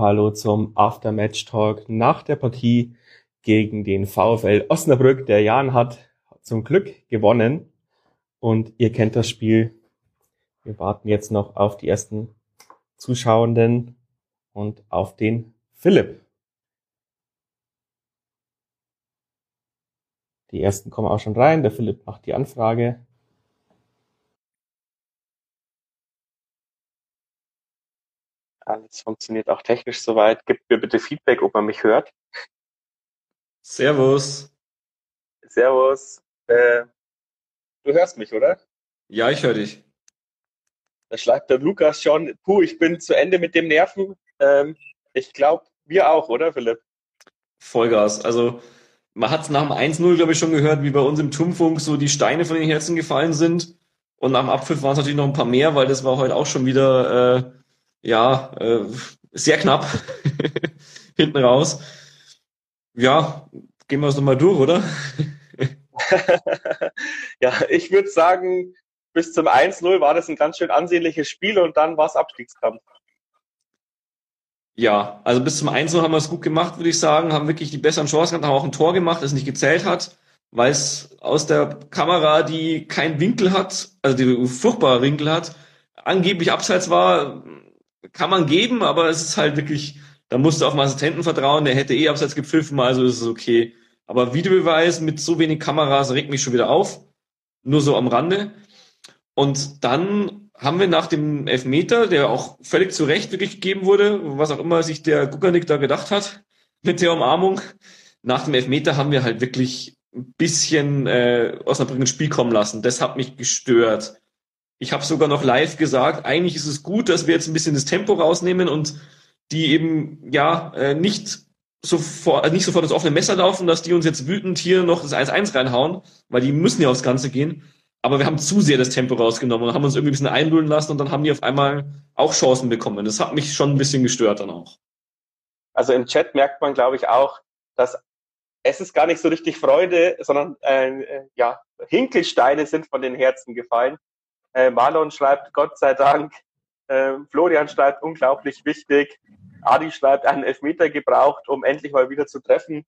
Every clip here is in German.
Hallo zum Aftermatch Talk nach der Partie gegen den VfL Osnabrück. Der Jan hat zum Glück gewonnen und ihr kennt das Spiel. Wir warten jetzt noch auf die ersten Zuschauenden und auf den Philipp. Die ersten kommen auch schon rein. Der Philipp macht die Anfrage. Alles funktioniert auch technisch soweit. Gebt mir bitte Feedback, ob man mich hört. Servus. Servus. Äh, du hörst mich, oder? Ja, ich höre dich. Da schreibt der Lukas schon, puh, ich bin zu Ende mit dem Nerven. Ähm, ich glaube, wir auch, oder Philipp? Vollgas. Also man hat nach dem 1-0, glaube ich, schon gehört, wie bei uns im Turmfunk so die Steine von den Herzen gefallen sind. Und nach dem Abpfiff waren es natürlich noch ein paar mehr, weil das war heute auch schon wieder äh, ja, äh, sehr knapp hinten raus. Ja, gehen wir es nochmal durch, oder? ja, ich würde sagen, bis zum 1-0 war das ein ganz schön ansehnliches Spiel und dann war es Abstiegskampf. Ja, also bis zum 1-0 haben wir es gut gemacht, würde ich sagen, haben wirklich die besseren Chancen gehabt, haben auch ein Tor gemacht, das nicht gezählt hat, weil es aus der Kamera, die keinen Winkel hat, also die furchtbare Winkel hat, angeblich abseits war, kann man geben, aber es ist halt wirklich, da musst du auf den Assistenten vertrauen, der hätte eh abseits gepfiffen, also ist es okay. Aber Videobeweis mit so wenig Kameras regt mich schon wieder auf. Nur so am Rande. Und dann haben wir nach dem Elfmeter, der auch völlig zu Recht wirklich gegeben wurde, was auch immer sich der Guckernick da gedacht hat mit der Umarmung, nach dem Elfmeter haben wir halt wirklich ein bisschen äh, Osnabrück ins Spiel kommen lassen. Das hat mich gestört. Ich habe sogar noch live gesagt, eigentlich ist es gut, dass wir jetzt ein bisschen das Tempo rausnehmen und die eben ja äh, nicht sofort, äh, nicht sofort das offene Messer laufen, dass die uns jetzt wütend hier noch das 1-1 reinhauen, weil die müssen ja aufs Ganze gehen. Aber wir haben zu sehr das Tempo rausgenommen und haben uns irgendwie ein bisschen einlullen lassen und dann haben die auf einmal auch Chancen bekommen. Das hat mich schon ein bisschen gestört dann auch. Also im Chat merkt man, glaube ich, auch, dass es ist gar nicht so richtig Freude, sondern äh, ja, Hinkelsteine sind von den Herzen gefallen. Äh, Marlon schreibt, Gott sei Dank. Äh, Florian schreibt, unglaublich wichtig. Adi schreibt, einen Elfmeter gebraucht, um endlich mal wieder zu treffen.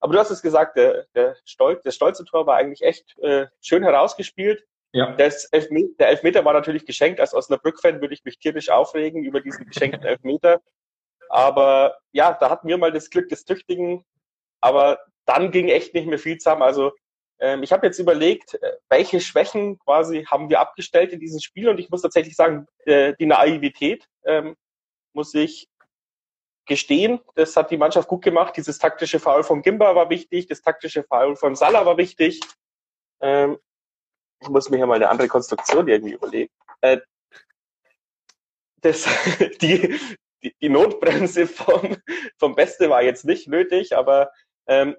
Aber du hast es gesagt, der, der, Stolz, das stolze Tor war eigentlich echt äh, schön herausgespielt. Ja. Das Elfmeter, der Elfmeter war natürlich geschenkt. Als Osnabrück-Fan würde ich mich tierisch aufregen über diesen geschenkten Elfmeter. Aber ja, da hatten wir mal das Glück des Tüchtigen. Aber dann ging echt nicht mehr viel zusammen. Also ich habe jetzt überlegt, äh, welche Schwächen quasi haben wir abgestellt in diesem Spiel und ich muss tatsächlich sagen, äh, die Naivität ähm, muss ich gestehen. Das hat die Mannschaft gut gemacht. Dieses taktische Foul von Gimba war wichtig, das taktische Foul von Salah war wichtig. Ähm, ich muss mir hier mal eine andere Konstruktion irgendwie überlegen. Äh, das, die, die, Notbremse vom, vom Beste war jetzt nicht nötig, aber, ähm,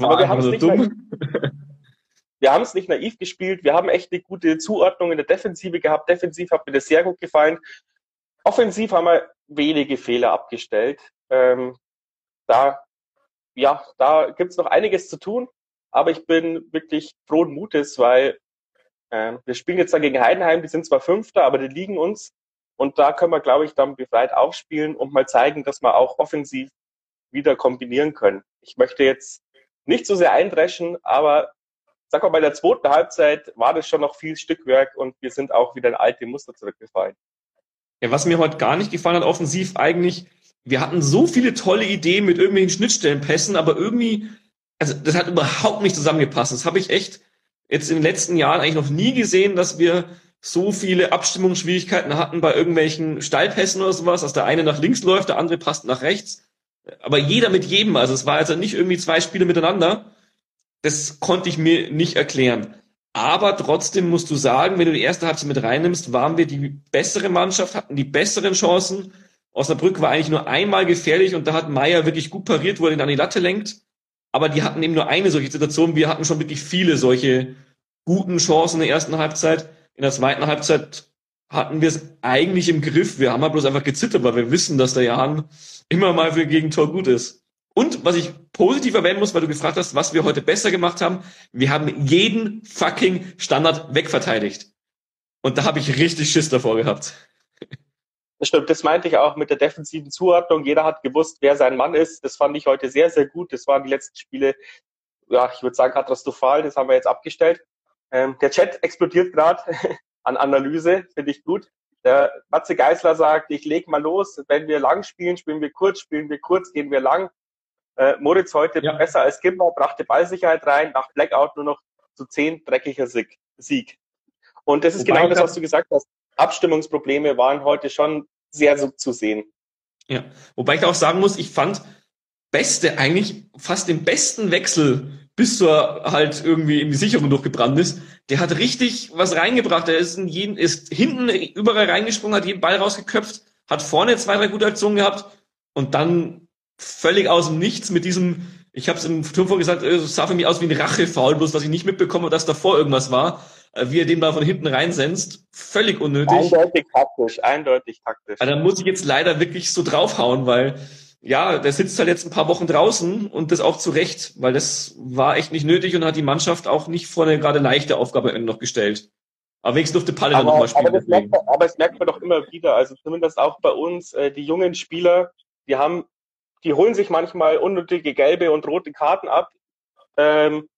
aber wir haben es nicht dumm. wir haben es nicht naiv gespielt. Wir haben echt eine gute Zuordnung in der Defensive gehabt. Defensiv hat mir das sehr gut gefallen. Offensiv haben wir wenige Fehler abgestellt. Ähm, da, ja, da gibt's noch einiges zu tun. Aber ich bin wirklich frohen Mutes, weil äh, wir spielen jetzt dann gegen Heidenheim. Die sind zwar Fünfter, aber die liegen uns. Und da können wir, glaube ich, dann befreit aufspielen und mal zeigen, dass wir auch offensiv wieder kombinieren können. Ich möchte jetzt nicht so sehr eindreschen, aber sag mal, bei der zweiten Halbzeit war das schon noch viel Stückwerk und wir sind auch wieder in alte Muster zurückgefallen. Ja, was mir heute gar nicht gefallen hat, offensiv eigentlich, wir hatten so viele tolle Ideen mit irgendwelchen Schnittstellenpässen, aber irgendwie, also das hat überhaupt nicht zusammengepasst. Das habe ich echt jetzt in den letzten Jahren eigentlich noch nie gesehen, dass wir so viele Abstimmungsschwierigkeiten hatten bei irgendwelchen Steilpässen oder sowas, dass der eine nach links läuft, der andere passt nach rechts. Aber jeder mit jedem, also es war also nicht irgendwie zwei Spiele miteinander, das konnte ich mir nicht erklären. Aber trotzdem musst du sagen, wenn du die erste Halbzeit mit reinnimmst, waren wir die bessere Mannschaft, hatten die besseren Chancen. Osnabrück war eigentlich nur einmal gefährlich und da hat Meier wirklich gut pariert, wo er den an die Latte lenkt. Aber die hatten eben nur eine solche Situation. Wir hatten schon wirklich viele solche guten Chancen in der ersten Halbzeit. In der zweiten Halbzeit hatten wir es eigentlich im Griff. Wir haben halt bloß einfach gezittert, weil wir wissen, dass der Jan immer mal für Gegentor gut ist. Und was ich positiv erwähnen muss, weil du gefragt hast, was wir heute besser gemacht haben, wir haben jeden fucking Standard wegverteidigt. Und da habe ich richtig Schiss davor gehabt. Das stimmt, das meinte ich auch mit der defensiven Zuordnung. Jeder hat gewusst, wer sein Mann ist. Das fand ich heute sehr, sehr gut. Das waren die letzten Spiele, ja, ich würde sagen, katastrophal. Das haben wir jetzt abgestellt. Ähm, der Chat explodiert gerade an Analyse, finde ich gut. Der Matze Geisler sagt, ich leg mal los. Wenn wir lang spielen, spielen wir kurz, spielen wir kurz, gehen wir lang. Äh, Moritz heute ja. besser als Gimmer, brachte Ballsicherheit rein, nach Blackout nur noch zu zehn dreckiger Sieg. Und das ist Wobei genau das, was du gesagt hast. Abstimmungsprobleme waren heute schon sehr so zu sehen. Ja, wobei ich auch sagen muss, ich fand beste eigentlich fast den besten Wechsel, bis er halt irgendwie in die Sicherung durchgebrannt ist. Der hat richtig was reingebracht. Er ist, in jeden, ist hinten überall reingesprungen, hat jeden Ball rausgeköpft, hat vorne zwei, drei gute Aktionen gehabt und dann völlig aus dem Nichts mit diesem, ich habe es im Turm gesagt, es sah für mich aus wie ein Rachefaul, bloß was ich nicht mitbekomme, dass davor irgendwas war. Äh, wie er den Ball von hinten reinsenzt. Völlig unnötig. Eindeutig taktisch, eindeutig taktisch. Aber da muss ich jetzt leider wirklich so draufhauen, weil ja, der sitzt halt jetzt ein paar Wochen draußen und das auch zu Recht, weil das war echt nicht nötig und hat die Mannschaft auch nicht vor eine gerade leichte Aufgabe noch gestellt. Aber wenigstens durfte Palle dann nochmal spielen. Aber das, merkt man, aber das merkt man doch immer wieder. Also zumindest auch bei uns, äh, die jungen Spieler, die haben, die holen sich manchmal unnötige gelbe und rote Karten ab. Ähm,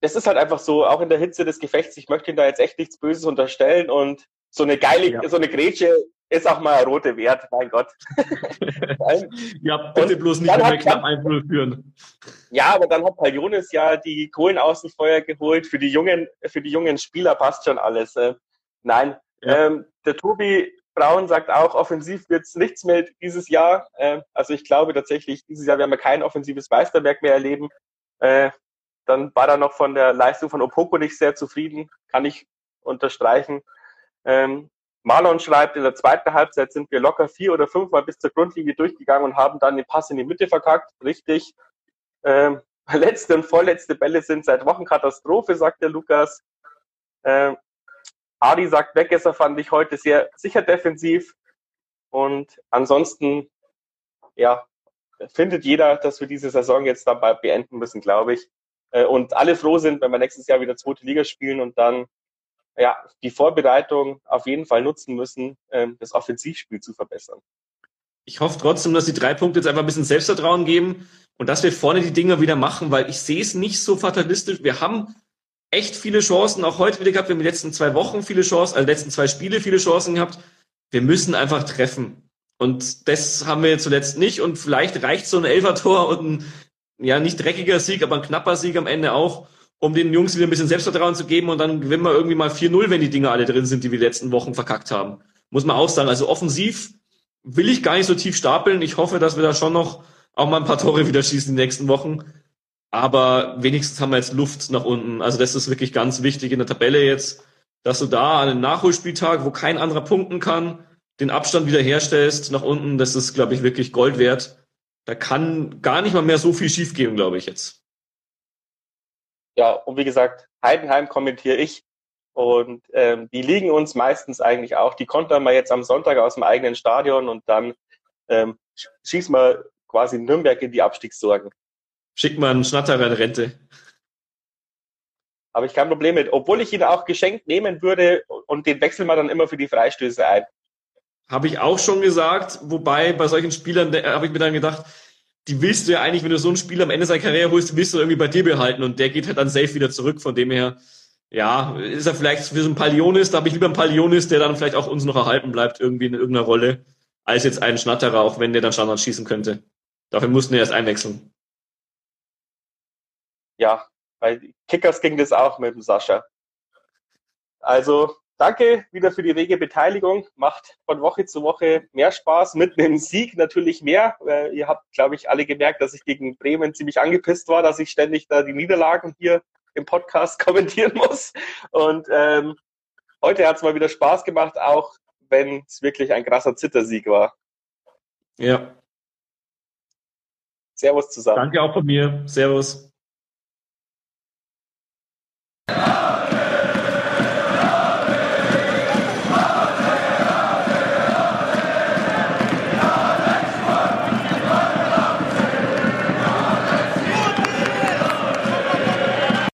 das ist halt einfach so, auch in der Hitze des Gefechts, ich möchte ihm da jetzt echt nichts Böses unterstellen und so eine geile, ja. so eine Grätsche ist auch mal eine rote Wert, mein Gott. ja, bitte und bloß nicht mehr knapp 1 führen. Ja, aber dann hat Paljonis ja die Kohlen aus dem Feuer geholt. Für die jungen, für die jungen Spieler passt schon alles. Äh. Nein, ja. ähm, der Tobi Braun sagt auch, offensiv wird's nichts mehr dieses Jahr. Äh, also ich glaube tatsächlich, dieses Jahr werden wir kein offensives Meisterwerk mehr erleben. Äh, dann war er noch von der Leistung von Opoko nicht sehr zufrieden, kann ich unterstreichen. Ähm, Marlon schreibt, in der zweiten Halbzeit sind wir locker vier oder fünfmal bis zur Grundlinie durchgegangen und haben dann den Pass in die Mitte verkackt. Richtig. Ähm, letzte und vorletzte Bälle sind seit Wochen Katastrophe, sagt der Lukas. Ähm, Adi sagt, Weggesser fand ich heute sehr sicher defensiv. Und ansonsten, ja, findet jeder, dass wir diese Saison jetzt dabei beenden müssen, glaube ich. Äh, und alle froh sind, wenn wir nächstes Jahr wieder zweite Liga spielen und dann ja, die Vorbereitung auf jeden Fall nutzen müssen, ähm, das Offensivspiel zu verbessern. Ich hoffe trotzdem, dass die drei Punkte jetzt einfach ein bisschen Selbstvertrauen geben und dass wir vorne die Dinger wieder machen, weil ich sehe es nicht so fatalistisch. Wir haben echt viele Chancen, auch heute wieder gehabt. Wir haben die letzten zwei Wochen viele Chancen, also die letzten zwei Spiele viele Chancen gehabt. Wir müssen einfach treffen. Und das haben wir zuletzt nicht. Und vielleicht reicht so ein Elfertor und ein ja, nicht dreckiger Sieg, aber ein knapper Sieg am Ende auch, um den Jungs wieder ein bisschen Selbstvertrauen zu geben und dann gewinnen wir irgendwie mal 4-0, wenn die Dinge alle drin sind, die wir die letzten Wochen verkackt haben. Muss man auch sagen. Also offensiv will ich gar nicht so tief stapeln. Ich hoffe, dass wir da schon noch auch mal ein paar Tore wieder schießen in den nächsten Wochen. Aber wenigstens haben wir jetzt Luft nach unten. Also das ist wirklich ganz wichtig in der Tabelle jetzt, dass du da an einem Nachholspieltag, wo kein anderer punkten kann, den Abstand wieder herstellst nach unten. Das ist, glaube ich, wirklich Gold wert da kann gar nicht mal mehr so viel schiefgehen, glaube ich jetzt. Ja, und wie gesagt, Heidenheim kommentiere ich. Und ähm, die liegen uns meistens eigentlich auch. Die kontern wir jetzt am Sonntag aus dem eigenen Stadion und dann ähm, schießen wir quasi Nürnberg in die Abstiegssorgen. Schickt man einen Schnatterer in Rente. Habe ich kein Problem mit. Obwohl ich ihn auch geschenkt nehmen würde und den wechseln wir dann immer für die Freistöße ein. Habe ich auch schon gesagt, wobei bei solchen Spielern habe ich mir dann gedacht, die willst du ja eigentlich, wenn du so einen Spieler am Ende seiner Karriere holst, willst du irgendwie bei dir behalten und der geht halt dann safe wieder zurück. Von dem her, ja, ist er vielleicht für so ein Palionis, da habe ich lieber einen Palionis, der dann vielleicht auch uns noch erhalten bleibt, irgendwie in irgendeiner Rolle, als jetzt einen Schnatterer, auch wenn der dann Standard schießen könnte. Dafür mussten wir erst einwechseln. Ja, bei Kickers ging das auch mit dem Sascha. Also Danke wieder für die rege Beteiligung. Macht von Woche zu Woche mehr Spaß. Mit einem Sieg natürlich mehr. Äh, ihr habt, glaube ich, alle gemerkt, dass ich gegen Bremen ziemlich angepisst war, dass ich ständig da die Niederlagen hier im Podcast kommentieren muss. Und ähm, heute hat es mal wieder Spaß gemacht, auch wenn es wirklich ein krasser Zittersieg war. Ja. Servus zusammen. Danke auch von mir. Servus.